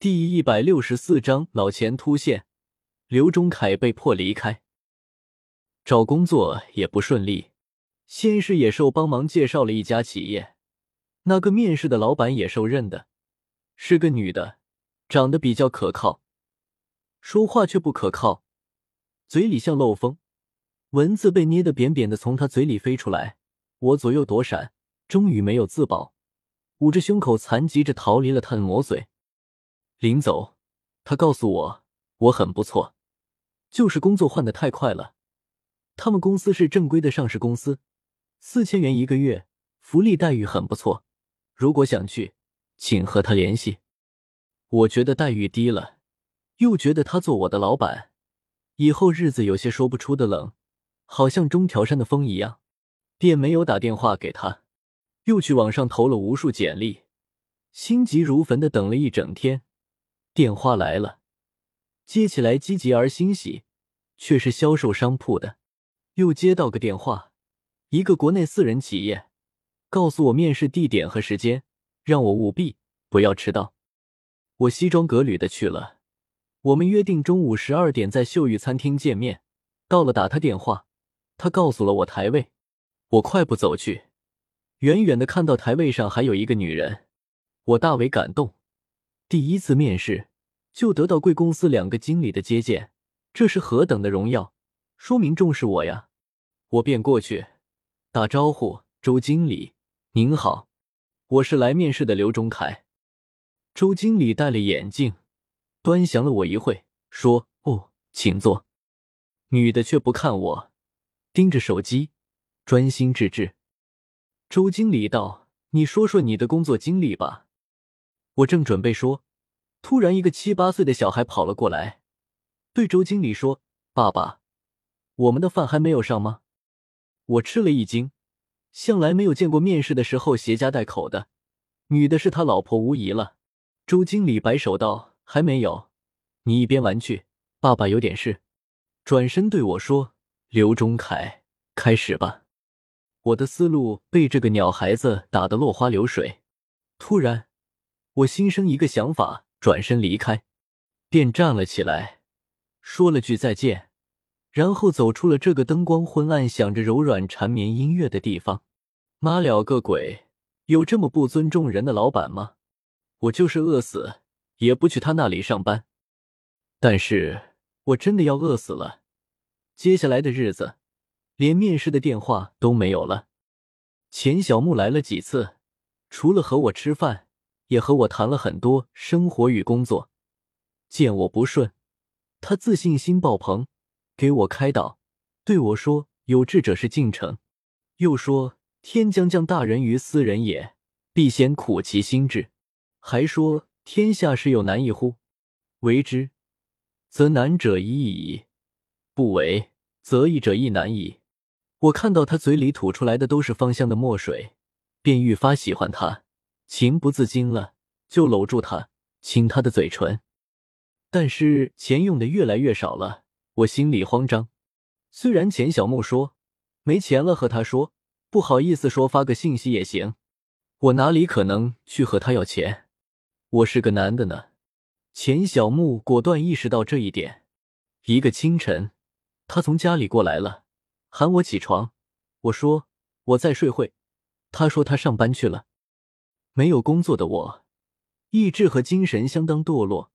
第一百六十四章老钱突现，刘忠凯被迫离开。找工作也不顺利，先是野兽帮忙介绍了一家企业，那个面试的老板野兽认的，是个女的，长得比较可靠，说话却不可靠，嘴里像漏风，文字被捏得扁扁的从她嘴里飞出来。我左右躲闪，终于没有自保，捂着胸口残疾着逃离了他的魔嘴。临走，他告诉我我很不错，就是工作换的太快了。他们公司是正规的上市公司，四千元一个月，福利待遇很不错。如果想去，请和他联系。我觉得待遇低了，又觉得他做我的老板，以后日子有些说不出的冷，好像中条山的风一样。便没有打电话给他，又去网上投了无数简历，心急如焚的等了一整天。电话来了，接起来积极而欣喜，却是销售商铺的。又接到个电话，一个国内私人企业，告诉我面试地点和时间，让我务必不要迟到。我西装革履的去了，我们约定中午十二点在秀玉餐厅见面。到了，打他电话，他告诉了我台位。我快步走去，远远的看到台位上还有一个女人，我大为感动。第一次面试就得到贵公司两个经理的接见，这是何等的荣耀，说明重视我呀！我便过去打招呼：“周经理您好，我是来面试的刘忠凯。”周经理戴了眼镜，端详了我一会，说：“哦，请坐。”女的却不看我，盯着手机。专心致志。周经理道：“你说说你的工作经历吧。”我正准备说，突然一个七八岁的小孩跑了过来，对周经理说：“爸爸，我们的饭还没有上吗？”我吃了一惊，向来没有见过面试的时候携家带口的，女的是他老婆无疑了。周经理摆手道：“还没有，你一边玩去，爸爸有点事。”转身对我说：“刘忠凯，开始吧。”我的思路被这个鸟孩子打得落花流水。突然，我心生一个想法，转身离开，便站了起来，说了句再见，然后走出了这个灯光昏暗、响着柔软缠绵音乐的地方。妈了个鬼！有这么不尊重人的老板吗？我就是饿死也不去他那里上班。但是我真的要饿死了。接下来的日子。连面试的电话都没有了。钱小木来了几次，除了和我吃饭，也和我谈了很多生活与工作。见我不顺，他自信心爆棚，给我开导，对我说：“有志者事竟成。”又说：“天将降大任于斯人也，必先苦其心志。”还说：“天下事有难易乎？为之，则难者易矣；不为，则易者亦难矣。”我看到他嘴里吐出来的都是芳香的墨水，便愈发喜欢他，情不自禁了，就搂住他，亲他的嘴唇。但是钱用的越来越少了，我心里慌张。虽然钱小木说没钱了和他说，不好意思说发个信息也行，我哪里可能去和他要钱？我是个男的呢。钱小木果断意识到这一点。一个清晨，他从家里过来了。喊我起床，我说我在睡会。他说他上班去了。没有工作的我，意志和精神相当堕落。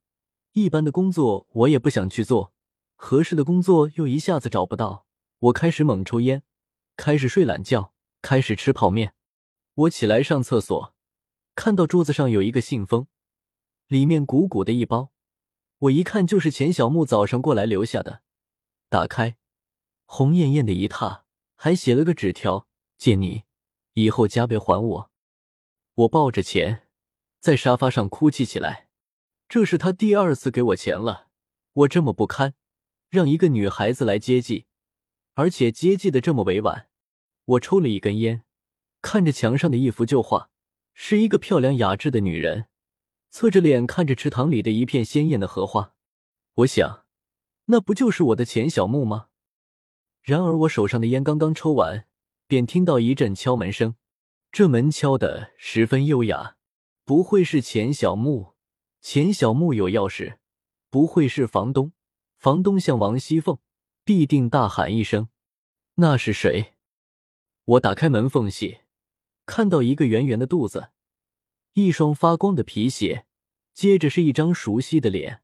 一般的工作我也不想去做，合适的工作又一下子找不到。我开始猛抽烟，开始睡懒觉，开始吃泡面。我起来上厕所，看到桌子上有一个信封，里面鼓鼓的一包。我一看就是钱小木早上过来留下的。打开。红艳艳的一沓，还写了个纸条：“借你，以后加倍还我。”我抱着钱，在沙发上哭泣起来。这是他第二次给我钱了。我这么不堪，让一个女孩子来接济，而且接济的这么委婉。我抽了一根烟，看着墙上的一幅旧画，是一个漂亮雅致的女人，侧着脸看着池塘里的一片鲜艳的荷花。我想，那不就是我的钱小木吗？然而，我手上的烟刚刚抽完，便听到一阵敲门声。这门敲得十分优雅，不会是钱小木？钱小木有钥匙，不会是房东。房东像王熙凤，必定大喊一声：“那是谁？”我打开门缝隙，看到一个圆圆的肚子，一双发光的皮鞋，接着是一张熟悉的脸。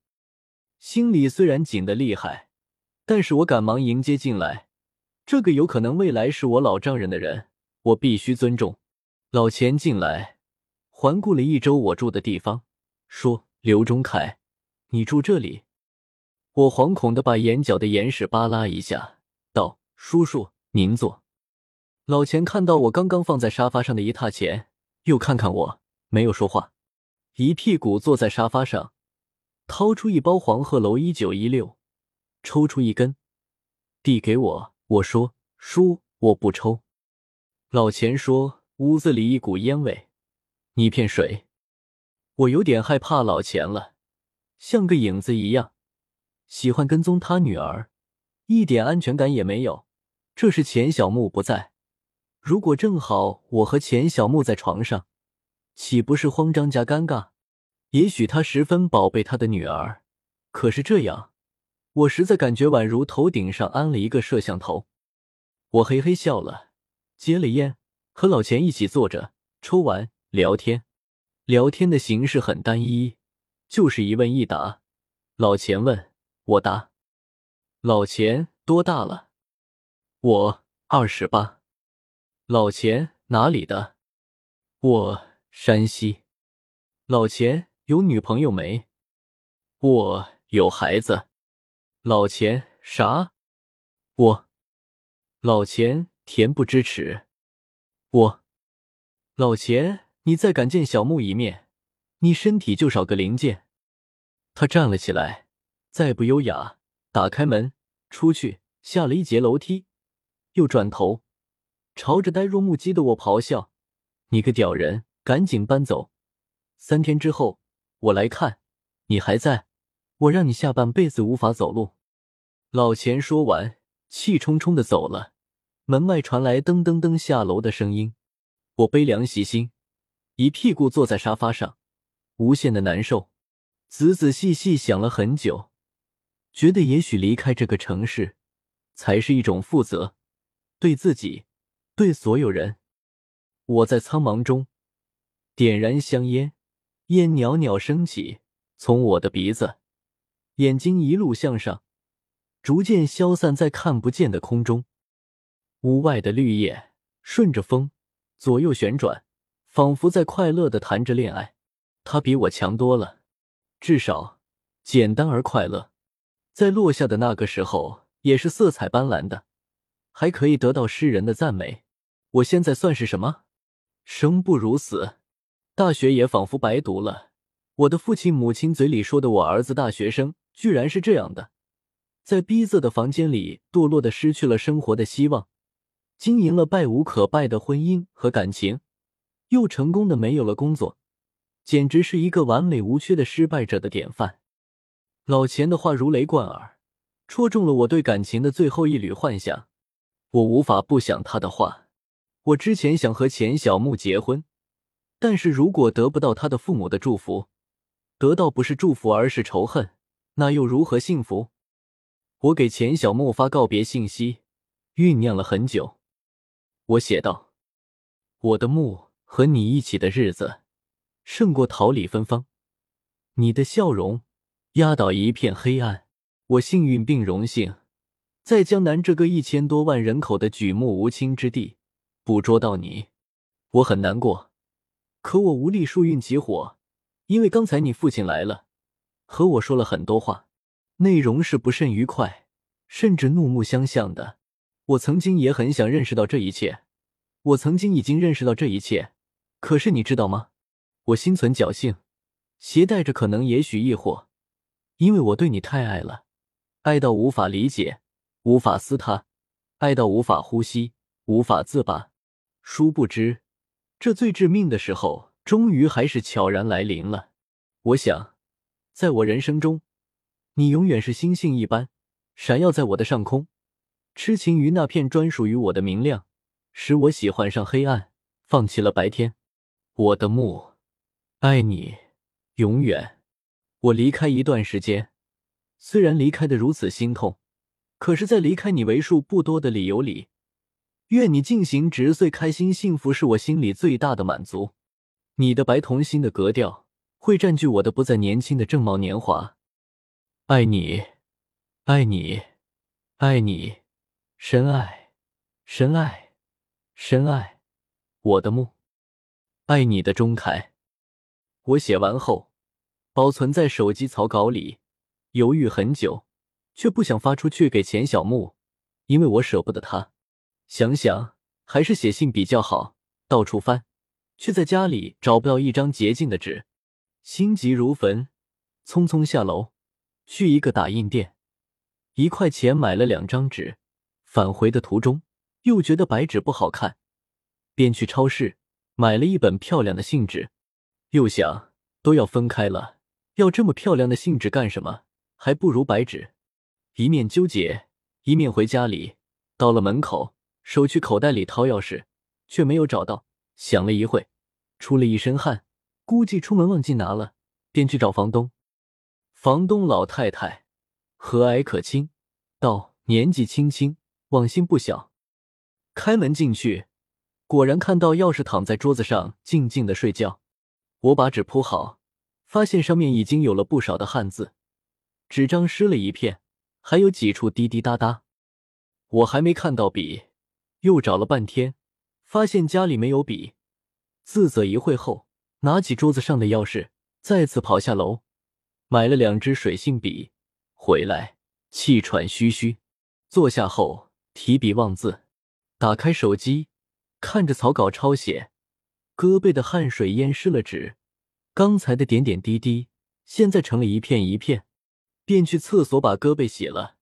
心里虽然紧得厉害，但是我赶忙迎接进来。这个有可能未来是我老丈人的人，我必须尊重。老钱进来，环顾了一周我住的地方，说：“刘忠凯，你住这里？”我惶恐的把眼角的眼屎扒拉一下，道：“叔叔，您坐。”老钱看到我刚刚放在沙发上的一沓钱，又看看我，没有说话，一屁股坐在沙发上，掏出一包黄鹤楼一九一六，抽出一根，递给我。我说：“叔，我不抽。”老钱说：“屋子里一股烟味，你骗谁？”我有点害怕老钱了，像个影子一样，喜欢跟踪他女儿，一点安全感也没有。这是钱小木不在。如果正好我和钱小木在床上，岂不是慌张加尴尬？也许他十分宝贝他的女儿，可是这样，我实在感觉宛如头顶上安了一个摄像头。我嘿嘿笑了，接了烟，和老钱一起坐着抽完聊天。聊天的形式很单一，就是一问一答。老钱问，我答。老钱多大了？我二十八。老钱哪里的？我山西。老钱有女朋友没？我有孩子。老钱啥？我。老钱恬不知耻。我。老钱，你再敢见小木一面，你身体就少个零件。他站了起来，再不优雅，打开门出去，下了一节楼梯，又转头。朝着呆若木鸡的我咆哮：“你个屌人，赶紧搬走！三天之后我来看你还在，我让你下半辈子无法走路。”老钱说完，气冲冲的走了。门外传来噔噔噔下楼的声音，我悲凉袭心，一屁股坐在沙发上，无限的难受。仔仔细细想了很久，觉得也许离开这个城市，才是一种负责，对自己。对所有人，我在苍茫中点燃香烟，烟袅袅升起，从我的鼻子、眼睛一路向上，逐渐消散在看不见的空中。屋外的绿叶顺着风左右旋转，仿佛在快乐的谈着恋爱。他比我强多了，至少简单而快乐。在落下的那个时候，也是色彩斑斓的，还可以得到诗人的赞美。我现在算是什么？生不如死，大学也仿佛白读了。我的父亲母亲嘴里说的我儿子大学生，居然是这样的，在逼仄的房间里堕落的失去了生活的希望，经营了败无可败的婚姻和感情，又成功的没有了工作，简直是一个完美无缺的失败者的典范。老钱的话如雷贯耳，戳中了我对感情的最后一缕幻想。我无法不想他的话。我之前想和钱小木结婚，但是如果得不到他的父母的祝福，得到不是祝福而是仇恨，那又如何幸福？我给钱小木发告别信息，酝酿了很久。我写道：“我的墓和你一起的日子，胜过桃李芬芳。你的笑容压倒一片黑暗。我幸运并荣幸，在江南这个一千多万人口的举目无亲之地。”捕捉到你，我很难过，可我无力树运起火，因为刚才你父亲来了，和我说了很多话，内容是不甚愉快，甚至怒目相向的。我曾经也很想认识到这一切，我曾经已经认识到这一切，可是你知道吗？我心存侥幸，携带着可能、也许、亦或，因为我对你太爱了，爱到无法理解，无法思他，爱到无法呼吸，无法自拔。殊不知，这最致命的时候，终于还是悄然来临了。我想，在我人生中，你永远是星星一般，闪耀在我的上空，痴情于那片专属于我的明亮，使我喜欢上黑暗，放弃了白天。我的木，爱你，永远。我离开一段时间，虽然离开的如此心痛，可是，在离开你为数不多的理由里，愿你进行直岁，开心幸福，是我心里最大的满足。你的白童心的格调，会占据我的不再年轻的正茂年华。爱你，爱你，爱你，深爱，深爱，深爱，我的木。爱你的钟凯。我写完后，保存在手机草稿里，犹豫很久，却不想发出去给钱小木，因为我舍不得他。想想还是写信比较好，到处翻。却在家里找不到一张洁净的纸，心急如焚，匆匆下楼去一个打印店，一块钱买了两张纸。返回的途中又觉得白纸不好看，便去超市买了一本漂亮的信纸。又想都要分开了，要这么漂亮的信纸干什么？还不如白纸。一面纠结，一面回家里。到了门口，手去口袋里掏钥匙，却没有找到。想了一会，出了一身汗，估计出门忘记拿了，便去找房东。房东老太太和蔼可亲，道：“年纪轻轻，忘性不小。”开门进去，果然看到钥匙躺在桌子上，静静的睡觉。我把纸铺好，发现上面已经有了不少的汗渍，纸张湿了一片，还有几处滴滴答答。我还没看到笔，又找了半天。发现家里没有笔，自责一会后，拿起桌子上的钥匙，再次跑下楼，买了两支水性笔，回来气喘吁吁，坐下后提笔忘字，打开手机，看着草稿抄写，胳膊的汗水淹湿了纸，刚才的点点滴滴，现在成了一片一片，便去厕所把胳膊洗了，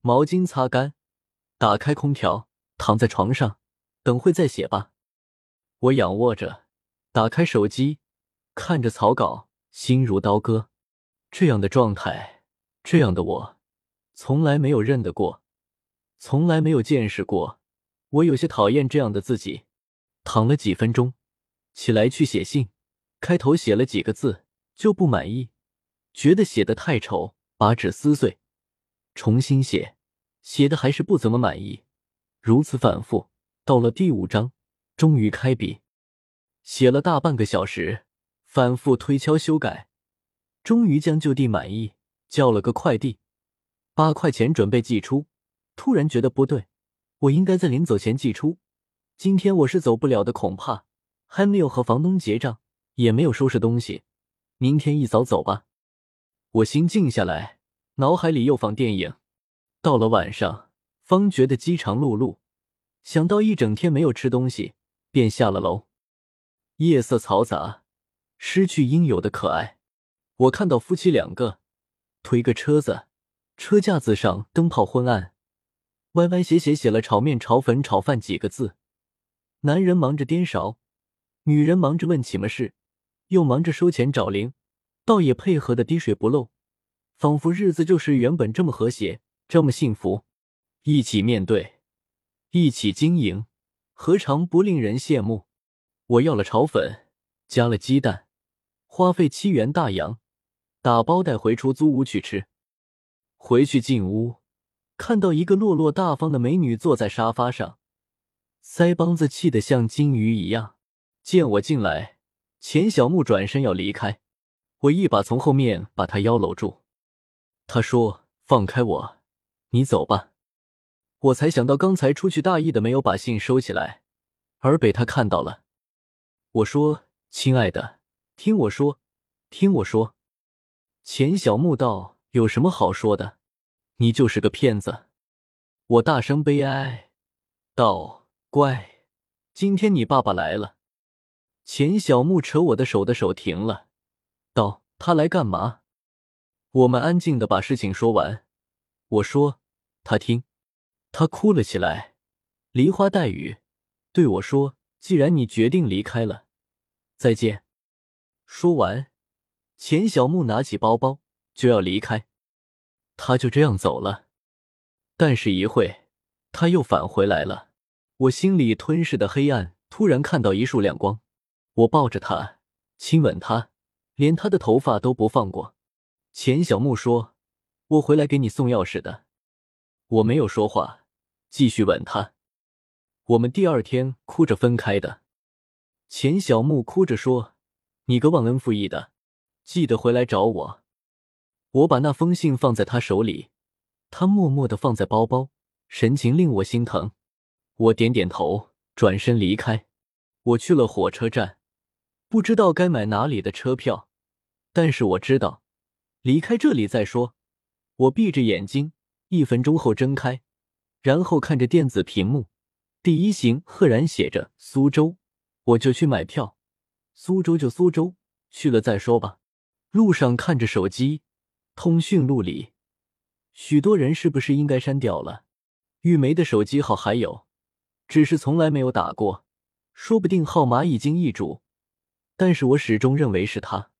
毛巾擦干，打开空调，躺在床上。等会再写吧。我仰卧着，打开手机，看着草稿，心如刀割。这样的状态，这样的我，从来没有认得过，从来没有见识过。我有些讨厌这样的自己。躺了几分钟，起来去写信。开头写了几个字，就不满意，觉得写的太丑，把纸撕碎，重新写，写的还是不怎么满意。如此反复。到了第五章，终于开笔，写了大半个小时，反复推敲修改，终于将就地满意，叫了个快递，八块钱准备寄出。突然觉得不对，我应该在临走前寄出。今天我是走不了的，恐怕还没有和房东结账，也没有收拾东西，明天一早走吧。我心静下来，脑海里又放电影。到了晚上，方觉得饥肠辘辘。想到一整天没有吃东西，便下了楼。夜色嘈杂，失去应有的可爱。我看到夫妻两个推个车子，车架子上灯泡昏暗，歪歪斜斜写了“炒面、炒粉、炒饭”几个字。男人忙着颠勺，女人忙着问起么事，又忙着收钱找零，倒也配合的滴水不漏，仿佛日子就是原本这么和谐，这么幸福，一起面对。一起经营，何尝不令人羡慕？我要了炒粉，加了鸡蛋，花费七元大洋，打包带回出租屋去吃。回去进屋，看到一个落落大方的美女坐在沙发上，腮帮子气得像金鱼一样。见我进来，钱小木转身要离开，我一把从后面把他腰搂住。他说：“放开我，你走吧。”我才想到，刚才出去大意的没有把信收起来，而被他看到了。我说：“亲爱的，听我说，听我说。”钱小木道：“有什么好说的？你就是个骗子。”我大声悲哀道：“乖，今天你爸爸来了。”钱小木扯我的手的手停了，道：“他来干嘛？”我们安静的把事情说完。我说：“他听。”他哭了起来，梨花带雨对我说：“既然你决定离开了，再见。”说完，钱小木拿起包包就要离开，他就这样走了。但是，一会他又返回来了。我心里吞噬的黑暗突然看到一束亮光，我抱着他，亲吻他，连他的头发都不放过。钱小木说：“我回来给你送钥匙的。”我没有说话，继续吻他。我们第二天哭着分开的。钱小木哭着说：“你个忘恩负义的，记得回来找我。”我把那封信放在他手里，他默默的放在包包，神情令我心疼。我点点头，转身离开。我去了火车站，不知道该买哪里的车票，但是我知道离开这里再说。我闭着眼睛，一分钟后睁开，然后看着电子屏幕，第一行赫然写着苏州。我就去买票，苏州就苏州，去了再说吧。路上看着手机，通讯录里许多人是不是应该删掉了？玉梅的手机号还有，只是从来没有打过，说不定号码已经易主，但是我始终认为是他。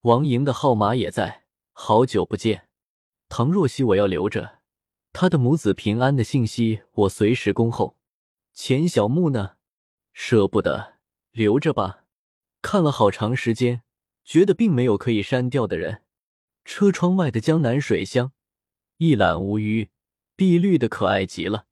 王莹的号码也在，好久不见。唐若曦我要留着，她的母子平安的信息我随时恭候。钱小木呢？舍不得。留着吧，看了好长时间，觉得并没有可以删掉的人。车窗外的江南水乡，一览无余，碧绿的可爱极了。